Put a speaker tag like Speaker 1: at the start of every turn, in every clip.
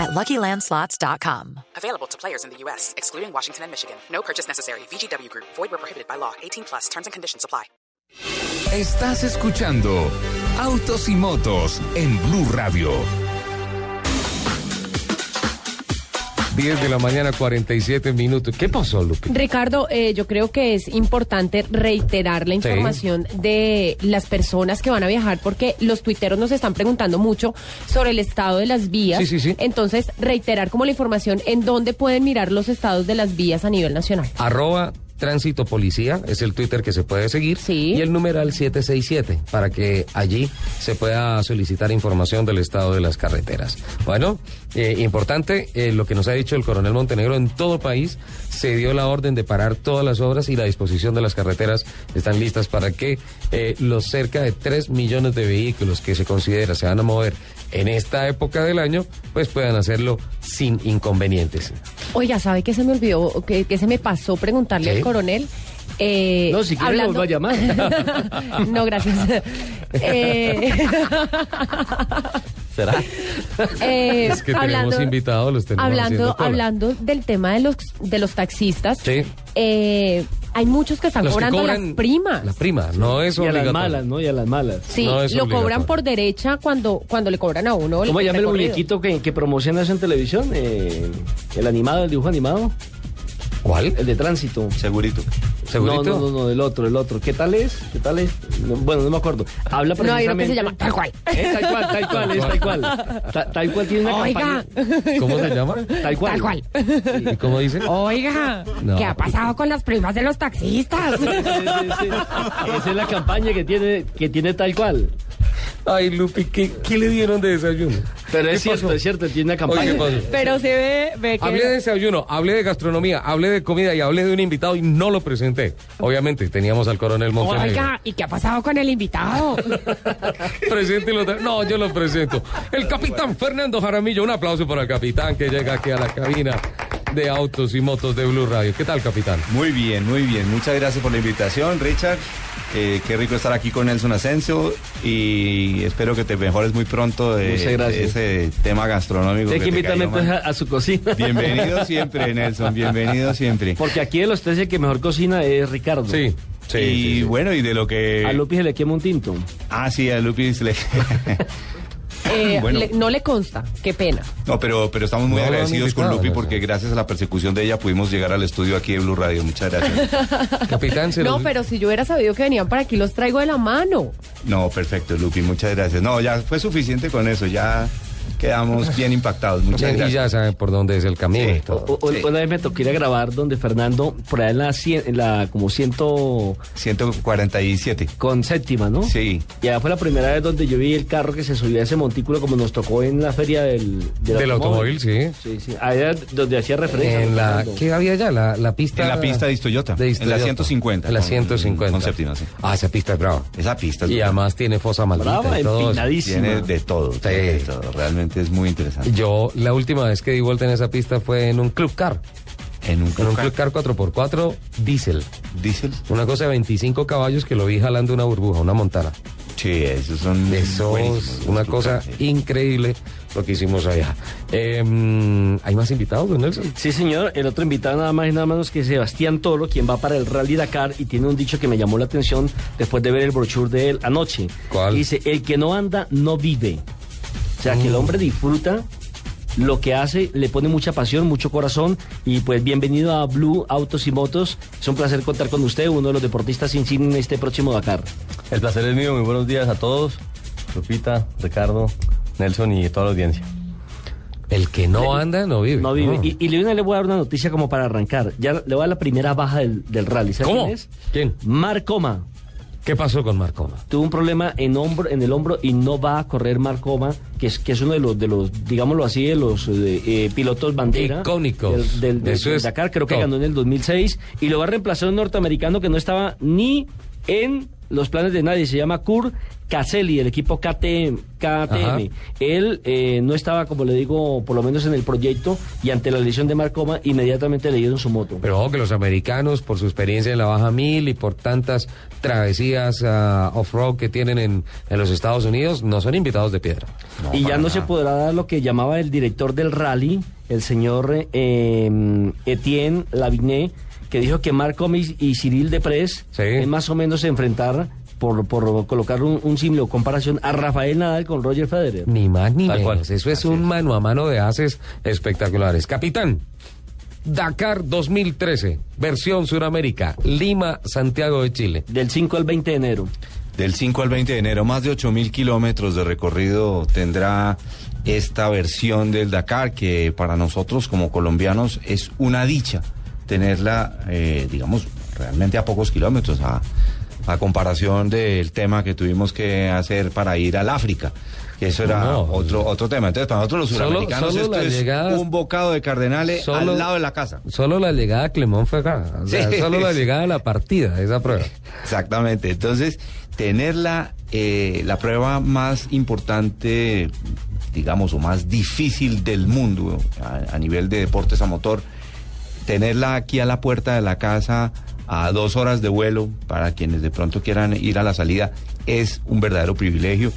Speaker 1: at LuckyLandSlots.com.
Speaker 2: Available to players in the U.S., excluding Washington and Michigan. No purchase necessary. VGW Group. Void where prohibited by law. 18 plus. Terms and conditions apply.
Speaker 3: Estás escuchando Autos y Motos en Blue Radio.
Speaker 4: 10 de la mañana, 47 minutos. ¿Qué pasó, Lupi?
Speaker 5: Ricardo, eh, yo creo que es importante reiterar la información de las personas que van a viajar porque los tuiteros nos están preguntando mucho sobre el estado de las vías.
Speaker 4: Sí, sí, sí.
Speaker 5: Entonces, reiterar como la información en dónde pueden mirar los estados de las vías a nivel nacional.
Speaker 4: Arroba Tránsito Policía es el Twitter que se puede seguir.
Speaker 5: Sí.
Speaker 4: Y el numeral 767 para que allí se pueda solicitar información del estado de las carreteras. Bueno, eh, importante eh, lo que nos ha dicho el coronel Montenegro. En todo país se dio la orden de parar todas las obras y la disposición de las carreteras están listas para que eh, los cerca de 3 millones de vehículos que se considera se van a mover en esta época del año, pues puedan hacerlo sin inconvenientes.
Speaker 5: Oiga, ¿sabe qué se me olvidó, qué, qué se me pasó preguntarle al coronel? Eh,
Speaker 6: No, si quiere vuelvo a llamar.
Speaker 5: no, gracias. Eh,
Speaker 6: ¿Será?
Speaker 5: eh,
Speaker 4: Es que tenemos invitados, los tenemos
Speaker 5: hablando, hablando del tema de los de los taxistas.
Speaker 4: Sí.
Speaker 5: eh, hay muchos que están
Speaker 4: Los que
Speaker 5: cobrando
Speaker 4: cobran
Speaker 5: las primas.
Speaker 4: La prima, no es
Speaker 6: Y a las
Speaker 4: obligatorio.
Speaker 6: malas, ¿no? Y a las malas.
Speaker 5: Sí,
Speaker 4: No
Speaker 5: lo cobran
Speaker 4: obligatorio.
Speaker 5: por derecha cuando, cuando le cobran a uno.
Speaker 6: ¿Cómo llama el muñequito que, que promociona eso en televisión? Eh, el animado, el dibujo animado.
Speaker 4: ¿Cuál?
Speaker 6: El de tránsito.
Speaker 7: Segurito.
Speaker 4: ¿Segurito?
Speaker 6: No, no, no, no, el otro, el otro. ¿Qué tal es? ¿Qué tal es? No, bueno, no me acuerdo. Habla
Speaker 5: No, hay uno que
Speaker 6: precisamente...
Speaker 5: se llama tal cual.
Speaker 6: Eh, tal cual, tal cual, es tal cual. Ta- tal cual tiene una
Speaker 5: Oiga,
Speaker 6: campaña.
Speaker 4: ¿Cómo se llama?
Speaker 6: Tal cual.
Speaker 5: tal cual.
Speaker 4: ¿Y cómo dice?
Speaker 5: Oiga,
Speaker 4: No.
Speaker 5: ¿qué ha pasado con las primas de los taxistas?
Speaker 6: Sí, sí, sí. Esa es la campaña que tiene, que tiene tal cual.
Speaker 4: Ay, Lupi, ¿qué, qué le dieron de desayuno?
Speaker 6: Pero
Speaker 4: ¿Qué
Speaker 6: es cierto,
Speaker 4: pasó?
Speaker 6: es cierto, tiene una
Speaker 4: Oye,
Speaker 6: campaña.
Speaker 4: ¿qué pasó?
Speaker 5: Pero se ve, ve que...
Speaker 4: Hablé de desayuno, hablé de gastronomía, hablé de comida y hablé de un invitado y no lo presenté. Obviamente, teníamos al coronel Montenegro.
Speaker 5: Oiga, ¿y qué ha pasado con el invitado?
Speaker 4: Preséntelo No, yo lo presento. El capitán Fernando Jaramillo. Un aplauso para el capitán que llega aquí a la cabina de autos y motos de Blue Radio. ¿Qué tal, capitán?
Speaker 7: Muy bien, muy bien. Muchas gracias por la invitación, Richard. Eh, qué rico estar aquí con Nelson Asensio y espero que te mejores muy pronto de, ese tema gastronómico.
Speaker 6: Hay que invitarme
Speaker 7: cayó
Speaker 6: entonces a, su cocina.
Speaker 7: Bienvenido siempre, Nelson, bienvenido siempre.
Speaker 6: Porque aquí de los tres el que mejor cocina es Ricardo.
Speaker 4: Sí, sí.
Speaker 7: y
Speaker 4: sí, sí.
Speaker 7: bueno, y de lo que...
Speaker 6: A Lupi se le quema un tinto.
Speaker 7: Ah, sí, a Lupis le...
Speaker 5: Eh,
Speaker 7: Bueno.
Speaker 5: le- no le consta, qué pena.
Speaker 7: No, pero, pero estamos muy
Speaker 4: No,
Speaker 7: agradecidos con Lupi porque gracias a la persecución de ella pudimos llegar al estudio aquí de Blue Radio. Muchas gracias.
Speaker 4: Capitán, se
Speaker 5: No,
Speaker 4: los-
Speaker 5: pero si yo hubiera sabido que venían para aquí, los traigo de la mano.
Speaker 7: No, perfecto, Lupi, muchas gracias. No, ya fue suficiente con eso, ya quedamos bien impactados. Muchas
Speaker 4: Bien, y
Speaker 7: gracias.
Speaker 4: ya saben por dónde es el camino
Speaker 7: Sí.
Speaker 4: y todo.
Speaker 6: O- o-
Speaker 7: Sí.
Speaker 6: Una vez me tocó ir a grabar donde Fernando, por allá en la, cien- en la como ciento
Speaker 7: 147.
Speaker 6: con séptima, ¿no?
Speaker 7: Sí.
Speaker 6: Y allá fue la primera vez donde yo vi el carro que se subía a ese montículo como nos tocó en la feria del,
Speaker 4: Del automóvil, sí.
Speaker 6: Sí, sí. Allá donde hacía referencia.
Speaker 4: En la. ¿Qué había ya? La, la pista.
Speaker 7: En la pista de Toyota.
Speaker 4: de
Speaker 7: En la
Speaker 4: Istoyota.
Speaker 7: 150.
Speaker 4: En la
Speaker 7: con-
Speaker 4: 150.
Speaker 7: con séptima, sí.
Speaker 4: Ah, esa pista es brava.
Speaker 7: Esa pista es
Speaker 4: Y además tiene fosa maldita
Speaker 6: Brava,
Speaker 4: y todo.
Speaker 7: tiene de todo, tiene de todo. Realmente es muy interesante.
Speaker 4: Yo, la última vez que di vuelta en esa pista fue en un club car.
Speaker 7: En un
Speaker 4: En un
Speaker 7: club
Speaker 4: car 4x4 diésel.
Speaker 7: diésel.
Speaker 4: Una cosa de 25 caballos que lo vi jalando una burbuja, una montana.
Speaker 7: Sí, esos son
Speaker 4: Eso es una cosa
Speaker 7: sí.
Speaker 4: increíble lo que hicimos allá. Eh, ¿Hay más invitados, don Nelson?
Speaker 6: Sí, señor. El otro invitado nada más y nada menos que Sebastián Toro, quien va para el Rally Dakar y tiene un dicho que me llamó la atención después de ver el brochure de él anoche.
Speaker 4: ¿Cuál?
Speaker 6: Dice, el que no anda, no vive. O sea, que el hombre disfruta lo que hace, le pone mucha pasión, mucho corazón y pues bienvenido a Blue Autos y Motos. Es un placer contar con usted, uno de los deportistas insignes en este próximo Dakar.
Speaker 8: El placer es mío, muy buenos días a todos. Lupita, Ricardo, Nelson y toda la audiencia.
Speaker 4: El que no anda, no vive.
Speaker 6: No vive. Y, y le le voy a dar una noticia como para arrancar. Ya le voy a dar la primera baja del, del rally. ¿Sabe
Speaker 4: ¿Cómo?
Speaker 6: quién es?
Speaker 4: ¿Quién?
Speaker 6: Marcoma.
Speaker 4: ¿Qué pasó con Marcoma?
Speaker 6: tuvo un problema en hombro, en el hombro y no va a correr Marcoma, que es que es uno de los de los digámoslo así de los eh, eh, pilotos bandera
Speaker 4: Icónicos.
Speaker 6: del, del- del- Dakar, creo que
Speaker 4: top.
Speaker 6: ganó en el 2006 y lo va a reemplazar un norteamericano que no estaba ni en los planes de nadie. Se llama Kur Caselli, el equipo KTM. KTM. Él eh, no estaba, como le digo, por lo menos en el proyecto y ante la lesión de Marcoma, inmediatamente le dieron su moto.
Speaker 4: Pero ojo que los americanos, por su experiencia en la Baja Mil y por tantas travesías ah, off-road que tienen en, en los Estados Unidos, no son invitados de piedra.
Speaker 6: y ya no se podrá dar lo que llamaba el director del rally, el señor eh, Etienne Lavigné, que dijo que Marcom y, y Cyril Deprez
Speaker 4: Sí.
Speaker 6: es más o menos enfrentar, por, por colocar un, un símil o comparación, a Rafael Nadal con Roger Federer.
Speaker 4: Ni más ni
Speaker 8: Tal cual.
Speaker 4: menos. Eso es un mano a mano de haces espectaculares. Capitán, Dakar 2013, versión Suramérica, Lima, Santiago de Chile.
Speaker 6: Del 5 al 20 de enero.
Speaker 7: Del 5 al 20 de enero, más de 8 mil kilómetros de recorrido tendrá esta versión del Dakar, que para nosotros como colombianos es una dicha tenerla, eh, digamos, realmente a pocos kilómetros, a, a comparación del tema que tuvimos que hacer para ir al África. Que eso era
Speaker 4: No.
Speaker 7: otro otro tema. Entonces, para nosotros los
Speaker 4: Solo-
Speaker 7: suramericanos
Speaker 4: solo
Speaker 7: esto
Speaker 4: la
Speaker 7: es
Speaker 4: llegada-
Speaker 7: un bocado de cardenales
Speaker 4: Solo-
Speaker 7: al lado de la casa.
Speaker 4: Solo la llegada a Clemón fue acá. O sea,
Speaker 7: Sí.
Speaker 4: solo la llegada a la partida, esa prueba.
Speaker 7: Exactamente. Entonces, tener la, eh, la prueba más importante, digamos, o más difícil del mundo a, a nivel de deportes a motor, tenerla aquí a la puerta de la casa a dos horas de vuelo para quienes de pronto quieran ir a la salida es un verdadero privilegio.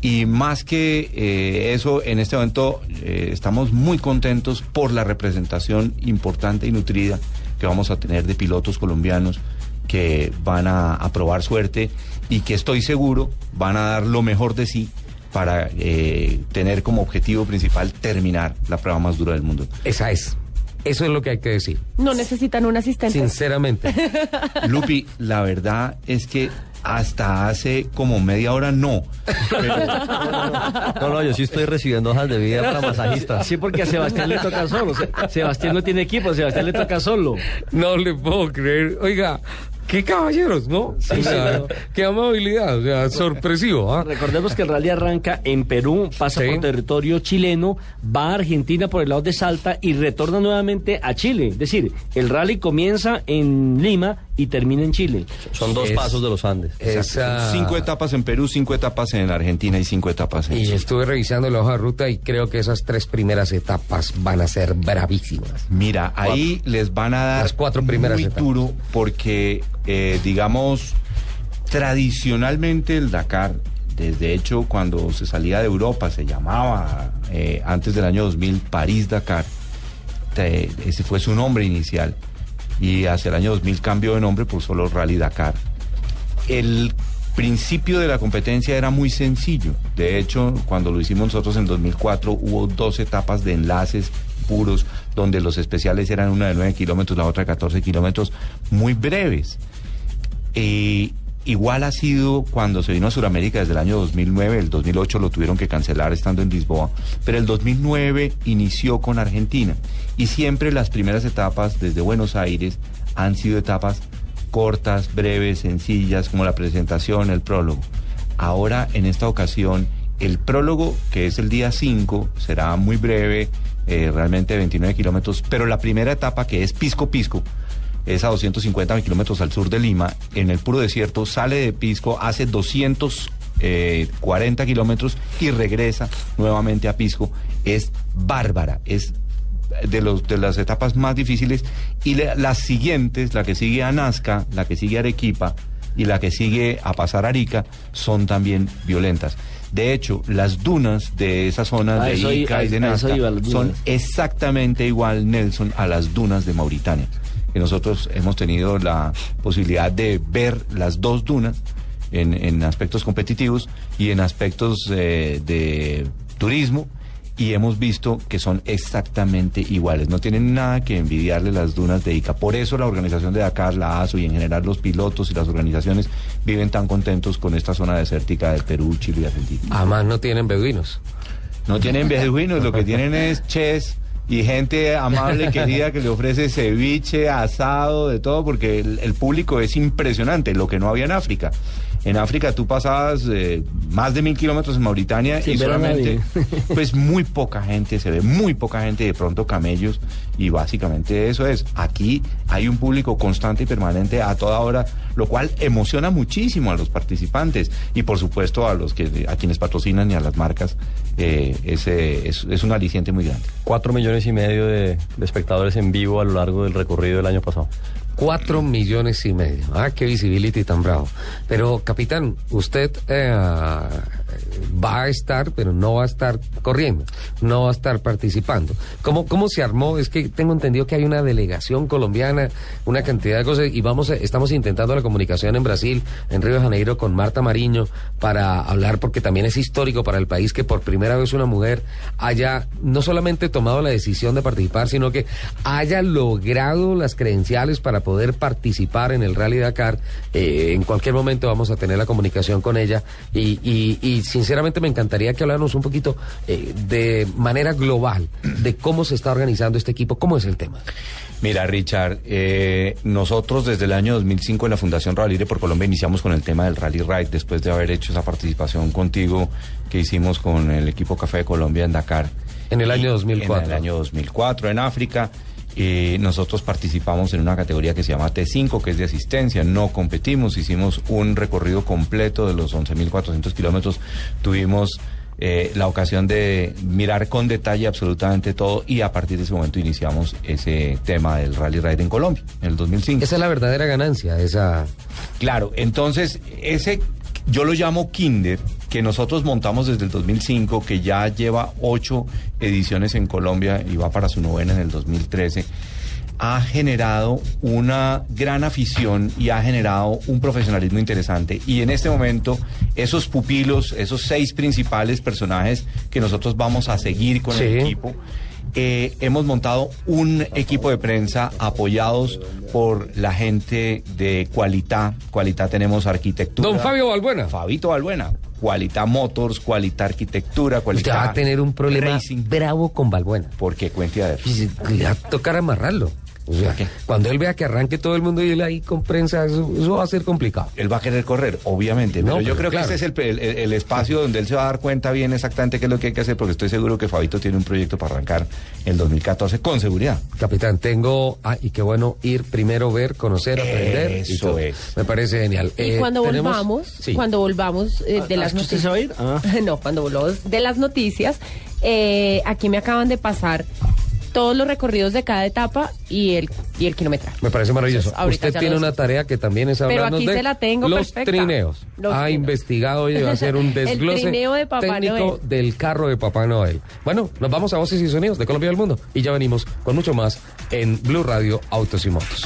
Speaker 7: Y más que eh, eso, en este momento eh, estamos muy contentos por la representación importante y nutrida que vamos a tener de pilotos colombianos que van a, probar suerte y que estoy seguro van a dar lo mejor de sí para eh, tener como objetivo principal terminar la prueba más dura del mundo.
Speaker 4: Esa es. Eso es lo que hay que decir.
Speaker 5: No necesitan un asistente.
Speaker 4: Sinceramente.
Speaker 7: Lupi, la verdad es que hasta hace como media hora no. Pero-
Speaker 8: No, no, yo sí estoy recibiendo hojas de vida para masajistas.
Speaker 6: Sí, porque a Sebastián le toca solo. Se- Sebastián no tiene equipo, a Sebastián le toca solo.
Speaker 4: No le puedo creer. Oiga, qué caballeros, ¿no? O sea,
Speaker 6: claro.
Speaker 4: qué amabilidad, o sea, sorpresivo, ¿ah?
Speaker 6: Recordemos que el rally arranca en Perú, pasa
Speaker 4: Sí.
Speaker 6: por territorio chileno, va a Argentina por el lado de Salta y retorna nuevamente a Chile. Es decir, el rally comienza en Lima y termina en Chile.
Speaker 8: Son dos
Speaker 4: Es-
Speaker 8: pasos de los Andes.
Speaker 4: Esa-
Speaker 7: Cinco etapas en Perú, cinco etapas en Argentina y cinco etapas en
Speaker 4: Y
Speaker 7: Chile.
Speaker 4: estuve revisando la hoja de ruta y creo que esas tres primeras etapas van a ser bravísimas.
Speaker 7: Mira, ahí les van a dar
Speaker 4: Las cuatro primeras
Speaker 7: muy
Speaker 4: etapas.
Speaker 7: duro porque, eh, digamos, tradicionalmente el Dakar, desde hecho cuando se salía de Europa, se llamaba eh, antes del año 2000 París-Dakar, ese fue su nombre inicial, y hacia el año 2000 cambió de nombre por solo Rally Dakar. El principio de la competencia era muy sencillo. De hecho, cuando lo hicimos nosotros en 2004, hubo dos etapas de enlaces puros, donde los especiales eran una de 9 kilómetros, la otra de 14 kilómetros, muy breves. Eh, igual ha sido cuando se vino a Sudamérica desde el año 2009, el 2008 lo tuvieron que cancelar estando en Lisboa, pero el 2009 inició con Argentina y siempre las primeras etapas desde Buenos Aires han sido etapas cortas, breves, sencillas, como la presentación, el prólogo. Ahora, en esta ocasión, el prólogo, que es el día 5, será muy breve, eh, realmente 29 kilómetros, pero la primera etapa, que es Pisco Pisco, es a 250 kilómetros al sur de Lima, en el puro desierto, sale de Pisco, hace 240 kilómetros y regresa nuevamente a Pisco. Es bárbara, es de, los, de las etapas más difíciles. Y le- las siguientes, la que sigue a Nazca, la que sigue a Arequipa y la que sigue a pasar a Arica, son también violentas. De hecho, las dunas de esa zona
Speaker 6: A
Speaker 7: de Ica y de Nazca son exactamente igual, Nelson, a las dunas de Mauritania. Que nosotros hemos tenido la posibilidad de ver las dos dunas en, en aspectos competitivos y en aspectos eh, de turismo y hemos visto que son exactamente iguales. No tienen nada que envidiarle las dunas de Ica. Por eso la organización de Dakar, la ASO y en general los pilotos y las organizaciones viven tan contentos con esta zona desértica de Perú, Chile y Argentina.
Speaker 4: Además no tienen beduinos.
Speaker 7: No tienen beduinos, lo que tienen es chess y gente amable, querida, que le ofrece ceviche, asado, de todo, porque el, el público es impresionante, lo que no había en África. En África tú pasabas eh, más de mil kilómetros en Mauritania y solamente, pues muy poca gente, se ve muy poca gente, de pronto camellos, y básicamente eso es. Aquí hay un público constante y permanente a toda hora, lo cual emociona muchísimo a los participantes y por supuesto a los que a quienes patrocinan y a las marcas. eh, ese es, es un aliciente muy grande.
Speaker 8: Cuatro millones y medio de, de espectadores en vivo a lo largo del recorrido del año pasado.
Speaker 4: Cuatro millones y medio. Ah, qué visibility tan bravo. Pero, capitán, usted eh, va a estar, pero no va a estar corriendo, no va a estar participando. ¿Cómo, cómo se armó? Es que tengo entendido que hay una delegación colombiana, una cantidad de cosas, y vamos, a- estamos intentando la comunicación en Brasil, en Río de Janeiro, con Marta Mariño, para hablar, porque también es histórico para el país que por primera vez una mujer haya no solamente tomado la decisión de participar, sino que haya logrado las credenciales para poder participar en el Rally Dakar. Eh, en cualquier momento vamos a tener la comunicación con ella y, y- y sinceramente me encantaría que habláramos un poquito eh, de manera global de cómo se está organizando este equipo, cómo es el tema.
Speaker 7: Mira, Richard, eh, nosotros desde el año 2005 en la Fundación Rally por Colombia iniciamos con el tema del Rally Ride después de haber hecho esa participación contigo que hicimos con el equipo Café de Colombia en Dakar.
Speaker 4: En el año
Speaker 7: Y
Speaker 4: 2004.
Speaker 7: En el año 2004 en África. Eh, nosotros participamos en una categoría que se llama T5, que es de asistencia. No competimos, hicimos un recorrido completo de los 11.400 kilómetros. Tuvimos eh, la ocasión de mirar con detalle absolutamente todo y a partir de ese momento iniciamos ese tema del Rally Ride en Colombia, en el 2005.
Speaker 4: Esa es la verdadera ganancia, esa...
Speaker 7: Claro, entonces ese yo lo llamo Kinder, que nosotros montamos desde el 2005, que ya lleva ocho ediciones en Colombia y va para su novena en el 2013 ha generado una gran afición y ha generado un profesionalismo interesante. Y en este momento, esos pupilos, esos seis principales personajes que nosotros vamos a seguir con el equipo, eh, hemos montado un equipo de prensa apoyados por la gente de Cualita. Cualita tenemos arquitectura.
Speaker 4: Don Fabio Balbuena.
Speaker 7: Fabito Balbuena. Cualita Motors, Cualita Arquitectura,
Speaker 4: Usted
Speaker 7: Cualita
Speaker 4: va a tener un problema
Speaker 7: Racing.
Speaker 4: bravo con Balbuena.
Speaker 7: Porque cuente a ver.
Speaker 4: Y Le va a tocar amarrarlo. O sea,
Speaker 7: qué?
Speaker 4: cuando él vea que arranque todo el mundo y él ahí con prensa, eso, eso va a ser complicado.
Speaker 7: Él va a querer correr, obviamente,
Speaker 4: No,
Speaker 7: pero yo
Speaker 4: pero
Speaker 7: creo
Speaker 4: claro.
Speaker 7: que este es el, el- el espacio donde él se va a dar cuenta bien exactamente qué es lo que hay que hacer, porque estoy seguro que Fabito tiene un proyecto para arrancar en 2014 con seguridad.
Speaker 4: Capitán, tengo, ah, y qué bueno ir primero, ver, conocer, aprender. y
Speaker 7: Eso
Speaker 4: todo.
Speaker 7: es.
Speaker 4: Me parece genial.
Speaker 5: Y
Speaker 4: Eh,
Speaker 5: cuando
Speaker 4: tenemos-
Speaker 5: volvamos,
Speaker 4: Sí.
Speaker 5: cuando volvamos eh, de
Speaker 6: Ah,
Speaker 5: las
Speaker 6: ¿es que usted
Speaker 5: noticias.
Speaker 6: se va a ir? Ah.
Speaker 5: no, cuando volvamos de las noticias, eh, aquí me acaban de pasar todos los recorridos de cada etapa y el, y el kilometraje.
Speaker 4: Me parece maravilloso.
Speaker 5: Entonces,
Speaker 4: Usted tiene una tarea que también es
Speaker 5: Pero
Speaker 4: hablarnos
Speaker 5: aquí
Speaker 4: de
Speaker 5: se la tengo
Speaker 4: los
Speaker 5: perfecta.
Speaker 4: trineos.
Speaker 5: Los
Speaker 4: ha
Speaker 5: trineos.
Speaker 4: investigado y va a hacer un desglose
Speaker 5: de
Speaker 4: técnico
Speaker 5: Noel.
Speaker 4: del carro de Papá Noel. Bueno, nos vamos a Voces y Sonidos de Colombia y del Mundo y ya venimos con mucho más en Blue Radio Autos y Motos.